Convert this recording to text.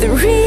the real